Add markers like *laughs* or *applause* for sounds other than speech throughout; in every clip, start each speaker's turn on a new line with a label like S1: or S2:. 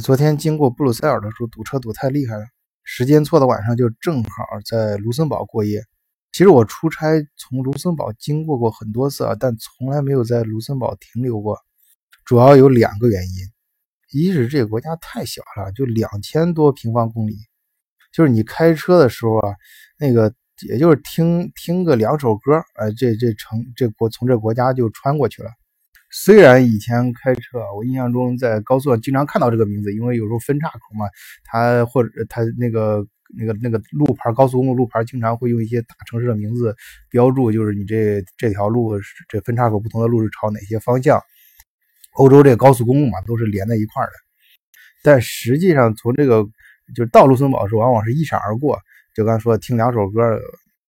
S1: 昨天经过布鲁塞尔的时候，堵车堵太厉害了，时间错的晚上就正好在卢森堡过夜。其实我出差从卢森堡经过过很多次啊，但从来没有在卢森堡停留过。主要有两个原因：一是这个国家太小了，就两千多平方公里，就是你开车的时候啊，那个也就是听听个两首歌，哎，这这城这国从这国家就穿过去了。虽然以前开车，我印象中在高速上经常看到这个名字，因为有时候分岔口嘛，它或者它那个那个那个路牌，高速公路路牌经常会用一些大城市的名字标注，就是你这这条路这分岔口不同的路是朝哪些方向。欧洲这个高速公路嘛，都是连在一块的。但实际上从这个就是到卢森堡时，往往是一闪而过，就刚才说听两首歌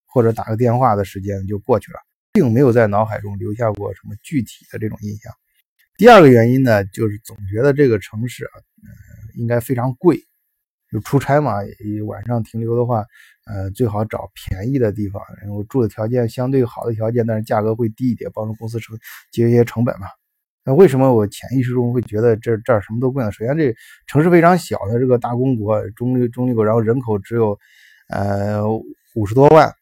S1: 或者打个电话的时间就过去了。并没有在脑海中留下过什么具体的这种印象。第二个原因呢，就是总觉得这个城市啊，呃，应该非常贵。就出差嘛，晚上停留的话，呃，最好找便宜的地方，然后住的条件相对好的条件，但是价格会低一点，帮助公司成节约一些成本嘛。那为什么我潜意识中会觉得这这儿什么都贵呢？首先，这城市非常小的这个大公国，中立中立国，然后人口只有呃五十多万，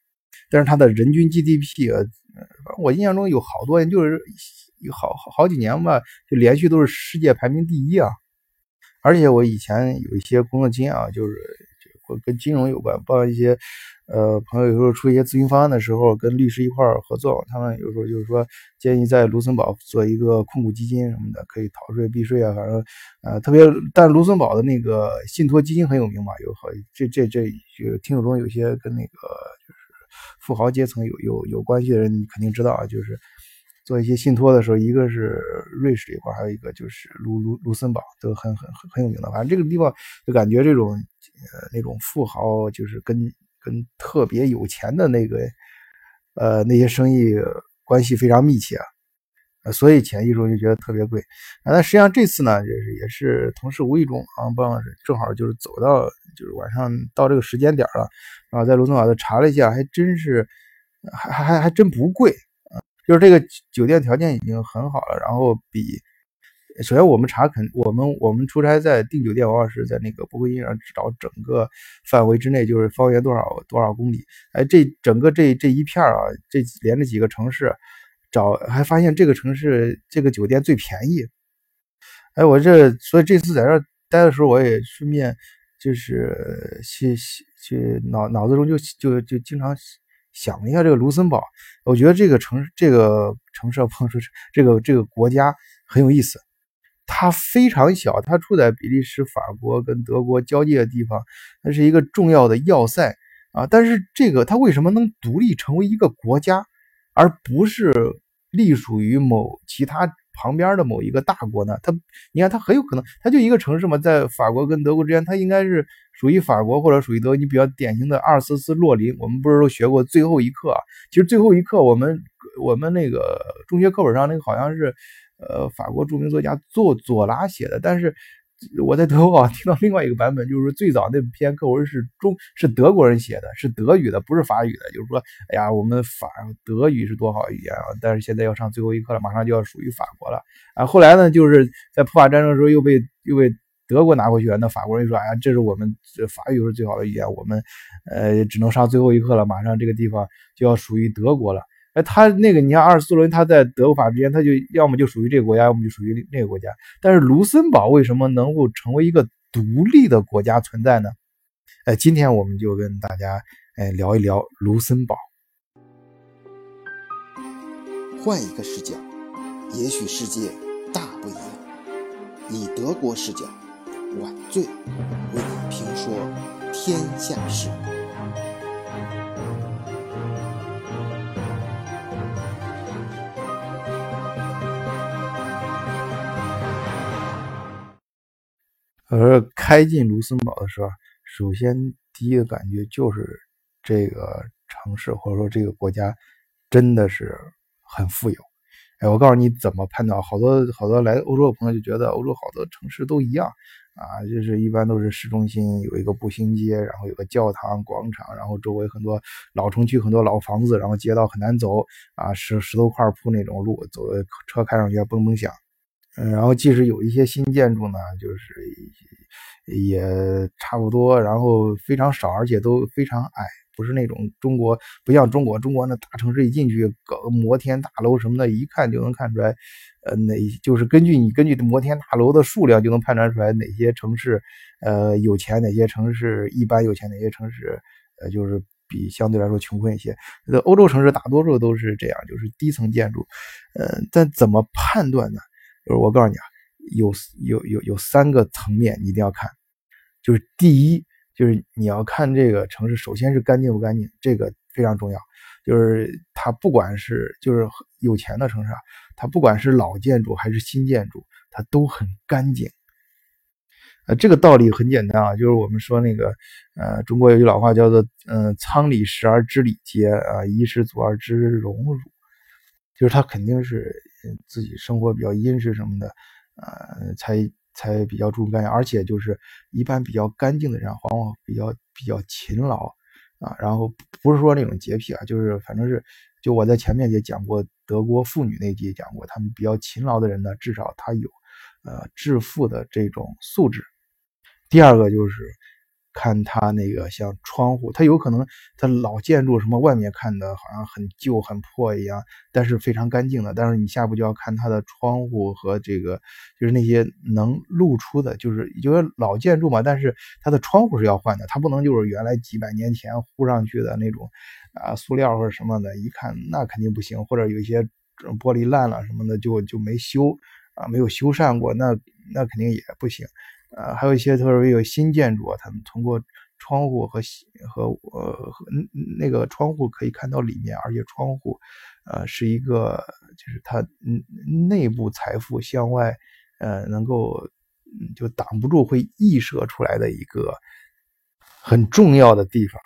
S1: 但是它的人均 GDP 呃。反正我印象中有好多人，就是有好好好几年吧，就连续都是世界排名第一啊！而且我以前有一些工作经验啊，就是就跟金融有关，帮一些呃朋友有时候出一些咨询方案的时候，跟律师一块合作，他们有时候就是说建议在卢森堡做一个控股基金什么的，可以逃税避税啊，反正呃特别，但卢森堡的那个信托基金很有名嘛，有好这这这就听友中有些跟那个。富豪阶层有有有关系的人，你肯定知道啊，就是做一些信托的时候，一个是瑞士这块，还有一个就是卢卢卢森堡，都很很很有名的。反正这个地方就感觉这种呃那种富豪，就是跟跟特别有钱的那个呃那些生意关系非常密切啊。所以潜意识中就觉得特别贵啊。那实际上这次呢，也是也是同事无意中啊，帮正好就是走到就是晚上到这个时间点了，啊在卢森堡查了一下，还真是还还还真不贵啊。就是这个酒店条件已经很好了，然后比首先我们查肯我们我们出差在订酒店往往是在那个博客印上找整个范围之内，就是方圆多少多少公里。哎，这整个这这一片啊，这连着几个城市。找还发现这个城市这个酒店最便宜，哎，我这所以这次在这待的时候，我也顺便就是去去脑脑子中就就就经常想一下这个卢森堡，我觉得这个城这个城市碰出这个这个国家很有意思，它非常小，它处在比利时、法国跟德国交界的地方，它是一个重要的要塞。啊，但是这个它为什么能独立成为一个国家，而不是？隶属于某其他旁边的某一个大国呢？它，你看，它很有可能，它就一个城市嘛，在法国跟德国之间，它应该是属于法国或者属于德。你比较典型的阿尔斯斯洛林，我们不是都学过最后一课啊？其实最后一课，我们我们那个中学课本上那个好像是，呃，法国著名作家作左拉写的，但是。我在德国好像 *laughs* 听到另外一个版本，就是最早那篇课文是中是德国人写的，是德语的，不是法语的。就是说，哎呀，我们法德语是多好语言啊！但是现在要上最后一课了，马上就要属于法国了啊。后来呢，就是在普法战争的时候又被又被德国拿回去了。那法国人说，哎呀，这是我们法语是最好的语言，我们呃只能上最后一课了，马上这个地方就要属于德国了。哎，他那个，你像阿尔斯伦，他在德法之间，他就要么就属于这个国家，要么就属于那个国家。但是卢森堡为什么能够成为一个独立的国家存在呢？哎，今天我们就跟大家哎聊一聊卢森堡。
S2: 换一个视角，也许世界大不一样。以德国视角，晚醉为你评说天下事。
S1: 而开进卢森堡的时候，首先第一个感觉就是这个城市或者说这个国家真的是很富有。哎，我告诉你怎么判断，好多好多来欧洲的朋友就觉得欧洲好多城市都一样啊，就是一般都是市中心有一个步行街，然后有个教堂广场，然后周围很多老城区很多老房子，然后街道很难走啊，石石头块铺那种路，走车开上去嘣嘣响。嗯，然后即使有一些新建筑呢，就是也差不多，然后非常少，而且都非常矮，不是那种中国不像中国，中国那大城市一进去搞个摩天大楼什么的，一看就能看出来，呃，哪就是根据你根据摩天大楼的数量就能判断出来哪些城市呃有钱，哪些城市一般有钱，哪些城市呃就是比相对来说穷困一些。那欧洲城市大多数都是这样，就是低层建筑，呃，但怎么判断呢？就是我告诉你啊，有有有有三个层面你一定要看，就是第一，就是你要看这个城市，首先是干净不干净，这个非常重要。就是它不管是就是有钱的城市啊，它不管是老建筑还是新建筑，它都很干净。呃，这个道理很简单啊，就是我们说那个呃，中国有句老话叫做“嗯，仓里实而知礼节啊，衣食足而知荣辱”，就是它肯定是。自己生活比较殷实什么的，呃，才才比较注重干净，而且就是一般比较干净的人，往往比较比较勤劳啊。然后不是说那种洁癖啊，就是反正是，就我在前面也讲过德国妇女那集也讲过，他们比较勤劳的人呢，至少他有呃致富的这种素质。第二个就是。看它那个像窗户，它有可能它老建筑什么外面看的好像很旧很破一样，但是非常干净的。但是你下一步就要看它的窗户和这个就是那些能露出的，就是就是老建筑嘛，但是它的窗户是要换的，它不能就是原来几百年前糊上去的那种啊塑料或者什么的，一看那肯定不行。或者有一些玻璃烂了什么的就就没修啊，没有修缮过，那那肯定也不行。呃，还有一些特别有新建筑啊，他们通过窗户和和呃那个窗户可以看到里面，而且窗户呃是一个就是它内部财富向外呃能够就挡不住会溢射出来的一个很重要的地方。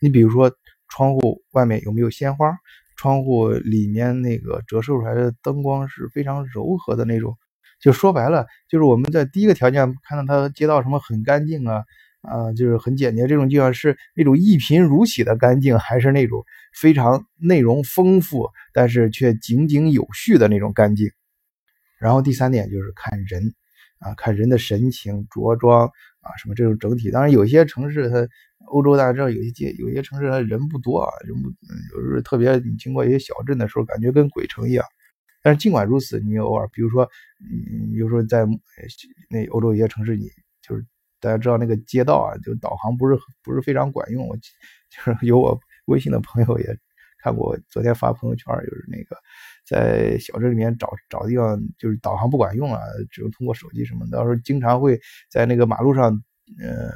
S1: 你比如说窗户外面有没有鲜花？窗户里面那个折射出来的灯光是非常柔和的那种。就说白了，就是我们在第一个条件看到它街道什么很干净啊，啊，就是很简洁。这种地方是那种一贫如洗的干净，还是那种非常内容丰富，但是却井井有序的那种干净？然后第三点就是看人，啊，看人的神情、着装啊，什么这种整体。当然，有些城市它欧洲大家知道，有些街有些城市它人不多啊，人不有时候特别你经过一些小镇的时候，感觉跟鬼城一样。但是尽管如此，你偶尔，比如说，嗯，有时候在那欧洲一些城市，你就是大家知道那个街道啊，就导航不是不是非常管用。我 *laughs* 就是有我微信的朋友也看过，昨天发朋友圈，就是那个在小镇里面找找地方，就是导航不管用啊，只有通过手机什么，到时候经常会在那个马路上，呃。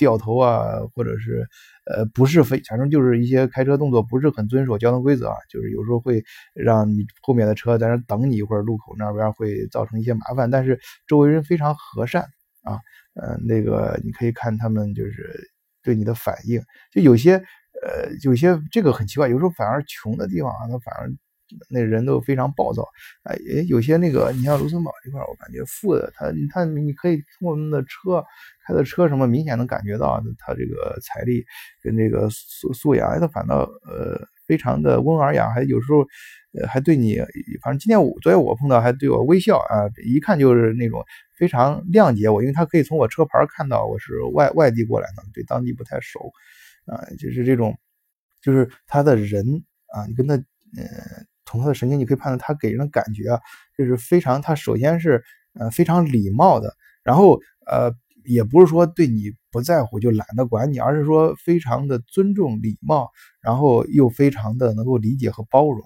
S1: 掉头啊，或者是，呃，不是非，反正就是一些开车动作不是很遵守交通规则啊，就是有时候会让你后面的车在那等你一会儿，路口那边会造成一些麻烦。但是周围人非常和善啊，呃，那个你可以看他们就是对你的反应，就有些，呃，有些这个很奇怪，有时候反而穷的地方啊，他反而。那人都非常暴躁，哎，有些那个，你像卢森堡这块，我感觉富的他，他你可以通过我们的车开的车什么，明显能感觉到他这个财力跟这个素素养，他反倒呃非常的温尔雅，还有时候呃还对你，反正今天我昨天我碰到还对我微笑啊，一看就是那种非常谅解我，因为他可以从我车牌看到我是外外地过来的，对当地不太熟啊，就是这种，就是他的人啊，你跟他嗯。从他的神情，你可以判断他给人的感觉啊，就是非常，他首先是呃非常礼貌的，然后呃也不是说对你不在乎就懒得管你，而是说非常的尊重礼貌，然后又非常的能够理解和包容。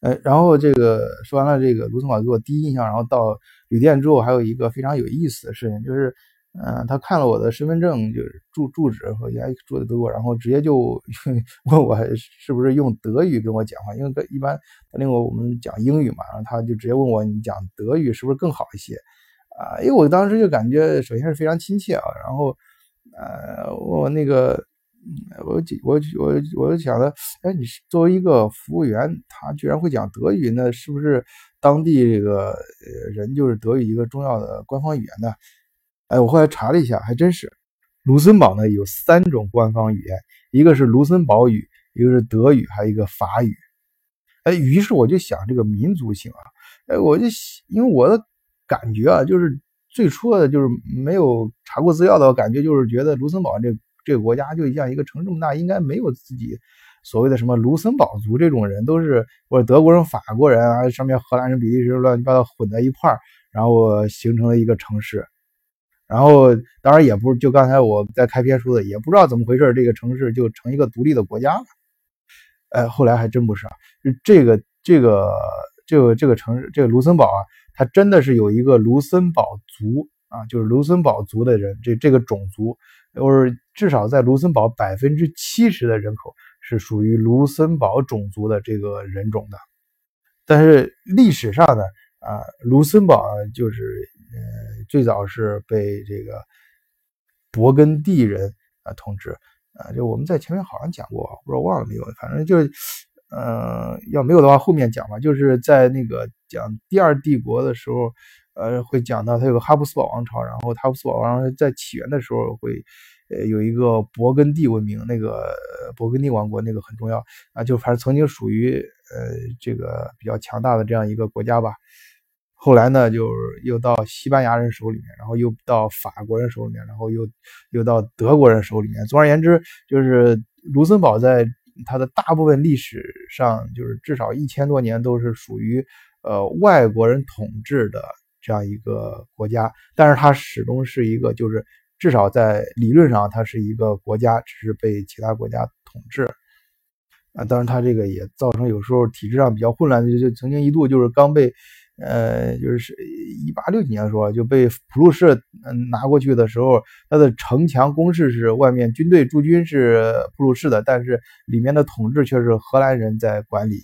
S1: 呃，然后这个说完了这个卢森堡给我第一印象，然后到旅店之后，还有一个非常有意思的事情就是。嗯，他看了我的身份证，就是住住址和原来住的德国，然后直接就 *laughs* 问我是不是用德语跟我讲话，因为一般另外我们讲英语嘛，然后他就直接问我你讲德语是不是更好一些啊？因为我当时就感觉首先是非常亲切啊，然后呃问我那个我我我我就想着，哎，你作为一个服务员，他居然会讲德语，那是不是当地这个人就是德语一个重要的官方语言呢？哎，我后来查了一下，还真是，卢森堡呢有三种官方语言，一个是卢森堡语，一个是德语，还有一个法语。哎，于是我就想这个民族性啊，哎，我就因为我的感觉啊，就是最初的就是没有查过资料的感觉，就是觉得卢森堡这这个国家就像一个城这么大，应该没有自己所谓的什么卢森堡族这种人，都是或者德国人、法国人啊，上面荷兰人、比利时人乱七八糟混在一块儿，然后形成了一个城市。然后当然也不就刚才我在开篇说的，也不知道怎么回事，这个城市就成一个独立的国家了。哎，后来还真不是啊，这个这个。这个这个城市，这个卢森堡啊，它真的是有一个卢森堡族啊，就是卢森堡族的人，这这个种族，就是至少在卢森堡百分之七十的人口是属于卢森堡种族的这个人种的。但是历史上呢，啊，卢森堡就是最早是被这个勃艮第人啊统治啊，就我们在前面好像讲过，不知道忘了没有，反正就是。呃，要没有的话，后面讲吧。就是在那个讲第二帝国的时候，呃，会讲到它有个哈布斯堡王朝，然后哈布斯堡王朝在起源的时候会，呃，有一个勃艮第文明，那个勃艮第王国那个很重要啊，就反正曾经属于呃这个比较强大的这样一个国家吧。后来呢，就又到西班牙人手里面，然后又到法国人手里面，然后又又到德国人手里面。总而言之，就是卢森堡在。它的大部分历史上，就是至少一千多年都是属于呃外国人统治的这样一个国家，但是它始终是一个，就是至少在理论上它是一个国家，只是被其他国家统治啊。当然，它这个也造成有时候体制上比较混乱，就就曾经一度就是刚被。呃，就是一八六几年的时候就被普鲁士嗯拿过去的时候，它的城墙工事是外面军队驻军是普鲁士的，但是里面的统治却是荷兰人在管理。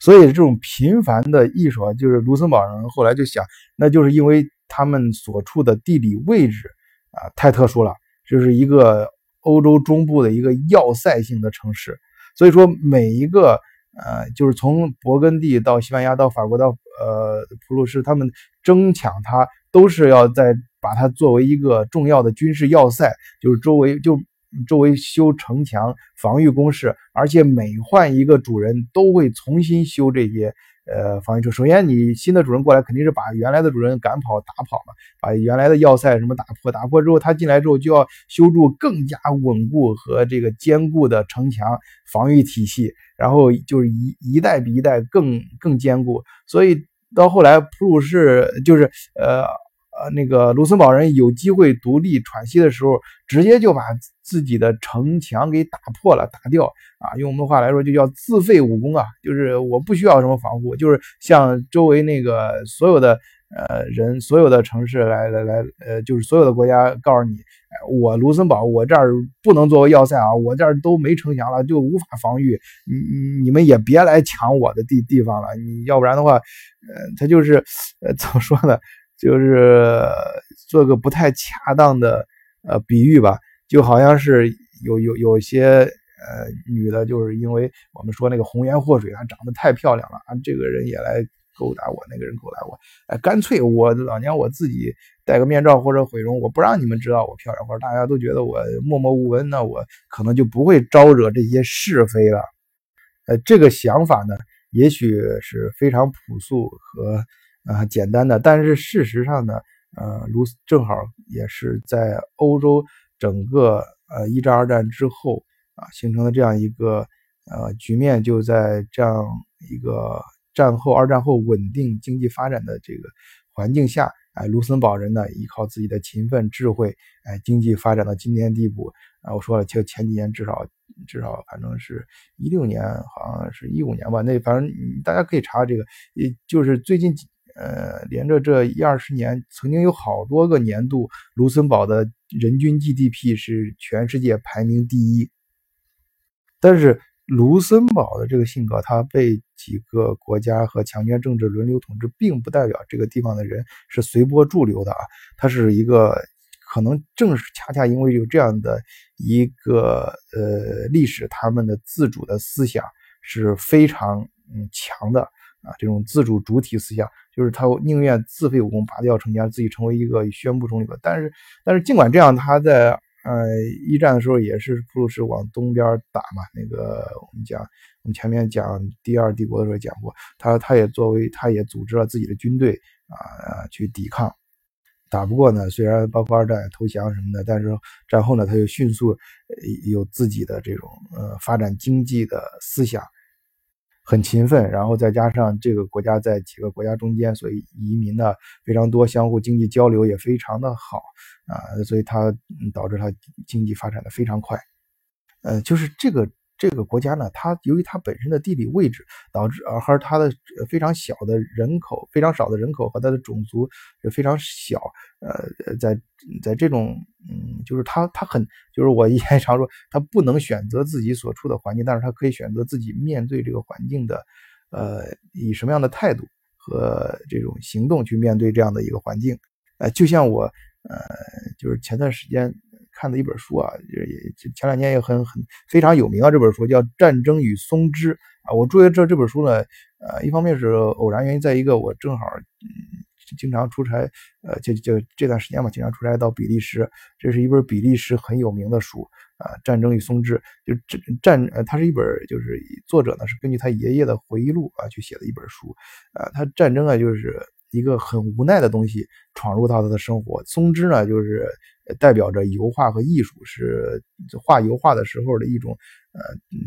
S1: 所以这种频繁的艺术啊，就是卢森堡人后来就想，那就是因为他们所处的地理位置啊太特殊了，就是一个欧洲中部的一个要塞性的城市，所以说每一个。呃，就是从勃艮第到西班牙到法国到呃普鲁士，他们争抢它，都是要在把它作为一个重要的军事要塞，就是周围就周围修城墙、防御工事，而且每换一个主人都会重新修这些呃防御车。首先，你新的主人过来，肯定是把原来的主人赶跑、打跑嘛，把原来的要塞什么打破，打破之后，他进来之后就要修筑更加稳固和这个坚固的城墙防御体系。然后就是一一代比一代更更坚固，所以到后来普鲁士就是呃呃那个卢森堡人有机会独立喘息的时候，直接就把自己的城墙给打破了、打掉啊，用我们的话来说就叫自废武功啊，就是我不需要什么防护，就是向周围那个所有的呃人、所有的城市来来来呃，就是所有的国家告诉你。我卢森堡，我这儿不能作为要塞啊，我这儿都没城墙了，就无法防御。你你你们也别来抢我的地地方了，你要不然的话，呃，他就是呃怎么说呢，就是做个不太恰当的呃比喻吧，就好像是有有有些呃女的，就是因为我们说那个红颜祸水，啊长得太漂亮了啊，这个人也来。勾搭我那个人勾搭我，哎，干脆我老娘我自己戴个面罩或者毁容，我不让你们知道我漂亮，或者大家都觉得我默默无闻，那我可能就不会招惹这些是非了。呃，这个想法呢，也许是非常朴素和啊简单的，但是事实上呢，呃，卢正好也是在欧洲整个呃一战二战之后啊形成的这样一个呃局面，就在这样一个。战后、二战后稳定经济发展的这个环境下，哎，卢森堡人呢依靠自己的勤奋、智慧，哎，经济发展到今天地步。啊，我说了，就前几年至少至少反正是一六年，好像是一五年吧。那反正大家可以查这个，也就是最近几呃，连着这一二十年，曾经有好多个年度，卢森堡的人均 GDP 是全世界排名第一，但是。卢森堡的这个性格，他被几个国家和强权政治轮流统治，并不代表这个地方的人是随波逐流的啊。他是一个，可能正是恰恰因为有这样的一个呃历史，他们的自主的思想是非常嗯强的啊。这种自主主体思想，就是他宁愿自废武功，拔掉城墙，自己成为一个宣布总理。但是，但是尽管这样，他在。呃，一战的时候也是普鲁士往东边打嘛。那个我们讲，我们前面讲第二帝国的时候讲过，他他也作为他也组织了自己的军队啊去抵抗，打不过呢。虽然包括二战投降什么的，但是战后呢，他又迅速有自己的这种呃发展经济的思想。很勤奋，然后再加上这个国家在几个国家中间，所以移民的非常多，相互经济交流也非常的好啊，所以它导致它经济发展的非常快，呃，就是这个。这个国家呢，它由于它本身的地理位置，导致而和它的非常小的人口、非常少的人口和它的种族也非常小，呃，在在这种嗯，就是它它很，就是我 *laughs* 以前常说，它不能选择自己所处的环境，但是它可以选择自己面对这个环境的，呃，以什么样的态度和这种行动去面对这样的一个环境，呃，就像我，呃，就是前段时间。看的一本书啊，也也前两年也很很非常有名啊。这本书叫《战争与松枝》啊。我注意这这本书呢，呃，一方面是偶然原因，在一个我正好嗯经常出差，呃，就就这段时间嘛，经常出差到比利时。这是一本比利时很有名的书啊，《战争与松枝》就战战，呃，它是一本就是作者呢是根据他爷爷的回忆录啊去写的一本书啊。他战争啊就是一个很无奈的东西闯入到他的生活，松枝呢就是。代表着油画和艺术，是画油画的时候的一种呃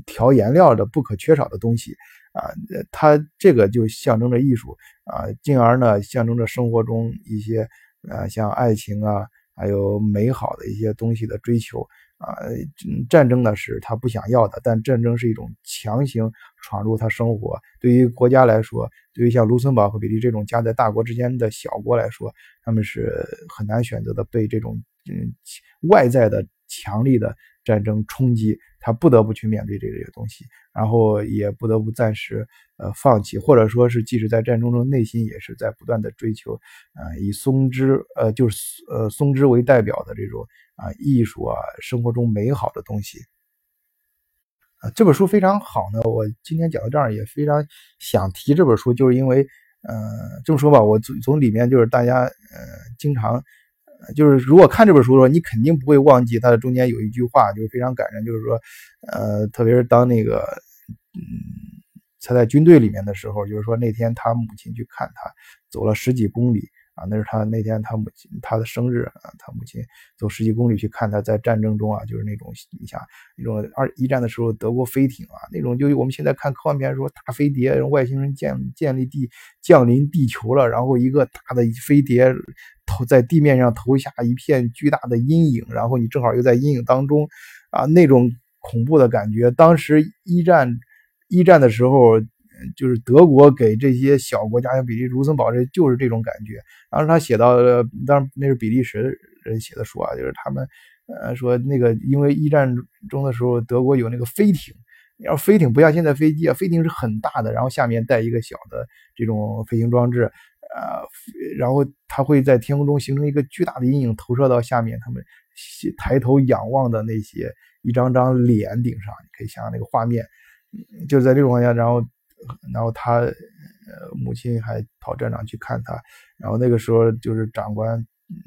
S1: 调颜料的不可缺少的东西啊。它这个就象征着艺术啊，进而呢象征着生活中一些呃像爱情啊，还有美好的一些东西的追求啊。战争呢是他不想要的，但战争是一种强行闯入他生活。对于国家来说，对于像卢森堡和比利这种夹在大国之间的小国来说，他们是很难选择的被这种。嗯，外在的强力的战争冲击，他不得不去面对这些东西，然后也不得不暂时呃放弃，或者说是即使在战争中，内心也是在不断的追求呃，以松枝呃就是呃松枝为代表的这种啊艺术啊，生活中美好的东西啊。这本书非常好呢，我今天讲到这儿也非常想提这本书，就是因为呃这么说吧，我从从里面就是大家呃经常。就是如果看这本书的时候，你肯定不会忘记它的中间有一句话，就是非常感人。就是说，呃，特别是当那个，嗯，他在军队里面的时候，就是说那天他母亲去看他，走了十几公里啊，那是他那天他母亲他的生日啊，他母亲走十几公里去看他，在战争中啊，就是那种你想那种二一战的时候德国飞艇啊，那种就我们现在看科幻片说大飞碟，外星人建建立地降临地球了，然后一个大的飞碟。投在地面上投下一片巨大的阴影，然后你正好又在阴影当中，啊，那种恐怖的感觉。当时一战一战的时候，就是德国给这些小国家，像比利卢森堡，这就是这种感觉。当时他写到，当然那是比利时人写的书啊，就是他们呃说那个，因为一战中的时候，德国有那个飞艇，要飞艇不像现在飞机啊，飞艇是很大的，然后下面带一个小的这种飞行装置。呃，然后它会在天空中形成一个巨大的阴影，投射到下面，他们抬头仰望的那些一张张脸顶上，你可以想象那个画面。就在这种情况下，然后，然后他呃母亲还跑战场去看他，然后那个时候就是长官，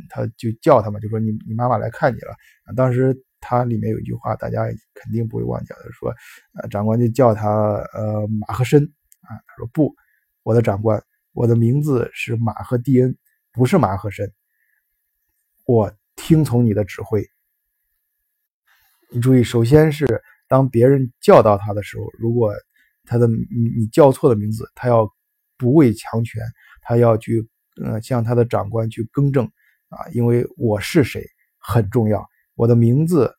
S1: 他就叫他嘛，就说你你妈妈来看你了。当时他里面有一句话，大家肯定不会忘记的，说，长官就叫他呃马赫申啊，他说不，我的长官。我的名字是马赫蒂恩，不是马赫申。我听从你的指挥。你注意，首先是当别人叫到他的时候，如果他的你你叫错的名字，他要不畏强权，他要去呃向他的长官去更正啊，因为我是谁很重要。我的名字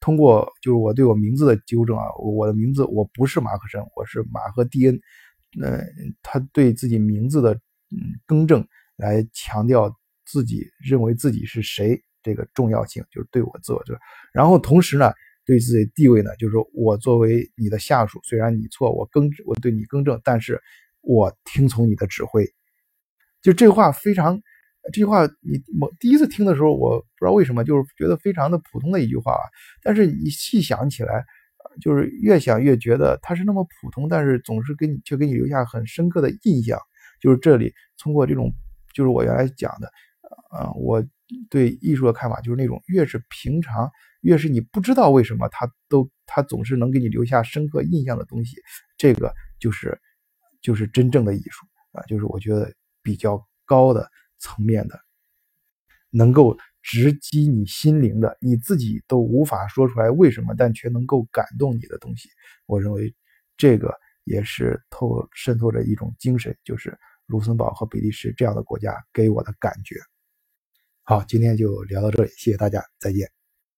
S1: 通过就是我对我名字的纠正啊，我的名字我不是马克申，我是马赫蒂恩。那他对自己名字的嗯更正，来强调自己认为自己是谁这个重要性，就是对我自我就，然后同时呢，对自己地位呢，就是说我作为你的下属，虽然你错，我更我对你更正，但是我听从你的指挥。就这话非常，这句话你我第一次听的时候，我不知道为什么，就是觉得非常的普通的一句话啊，但是你细想起来。就是越想越觉得它是那么普通，但是总是给你却给你留下很深刻的印象。就是这里通过这种，就是我原来讲的，啊，我对艺术的看法就是那种越是平常，越是你不知道为什么他都他总是能给你留下深刻印象的东西，这个就是就是真正的艺术啊，就是我觉得比较高的层面的，能够直击你心灵的，你自己都无法说出来为什么，但却能够感动你的东西。我认为这个也是透渗透着一种精神，就是卢森堡和比利时这样的国家给我的感觉。好，今天就聊到这里，谢谢大家，再见。